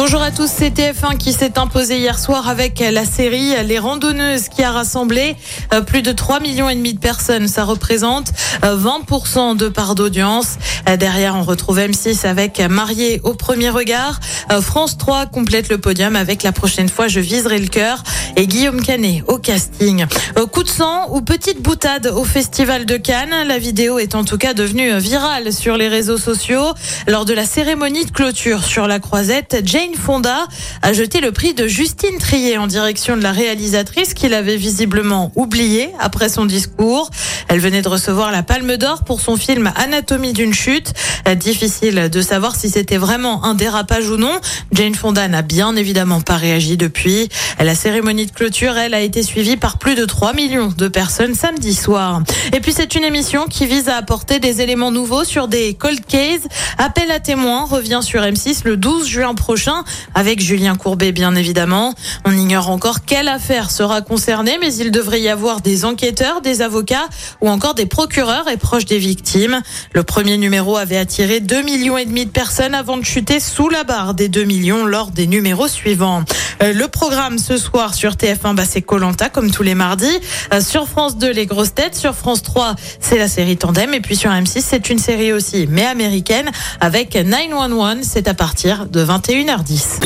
Bonjour à tous, c'est TF1 qui s'est imposé hier soir avec la série Les Randonneuses qui a rassemblé euh, plus de 3 millions et demi de personnes. Ça représente euh, 20% de part d'audience. Euh, Derrière, on retrouve M6 avec Marié au premier regard. Euh, France 3 complète le podium avec la prochaine fois Je viserai le cœur et Guillaume Canet au casting. Euh, Coup de sang ou petite boutade au Festival de Cannes. La vidéo est en tout cas devenue virale sur les réseaux sociaux. Lors de la cérémonie de clôture sur la croisette, Fonda a jeté le prix de Justine Trier en direction de la réalisatrice qu'il avait visiblement oublié après son discours. Elle venait de recevoir la Palme d'Or pour son film Anatomie d'une chute. Difficile de savoir si c'était vraiment un dérapage ou non. Jane Fonda n'a bien évidemment pas réagi depuis. La cérémonie de clôture, elle, a été suivie par plus de 3 millions de personnes samedi soir. Et puis c'est une émission qui vise à apporter des éléments nouveaux sur des cold cases. Appel à témoins revient sur M6 le 12 juin prochain avec Julien Courbet bien évidemment. On ignore encore quelle affaire sera concernée mais il devrait y avoir des enquêteurs, des avocats ou encore des procureurs et proches des victimes. Le premier numéro avait attiré 2 millions et demi de personnes avant de chuter sous la barre des 2 millions lors des numéros suivants. Euh, Le programme ce soir sur TF1, bah, c'est Colanta comme tous les mardis. Euh, Sur France 2, les grosses têtes. Sur France 3, c'est la série Tandem. Et puis sur M6, c'est une série aussi, mais américaine, avec 911. C'est à partir de 21h10.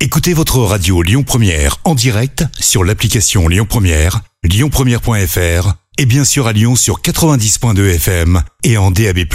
Écoutez votre radio Lyon Première en direct sur l'application Lyon Première, lyonpremière.fr et bien sûr à Lyon sur 90.2 FM et en DAB+.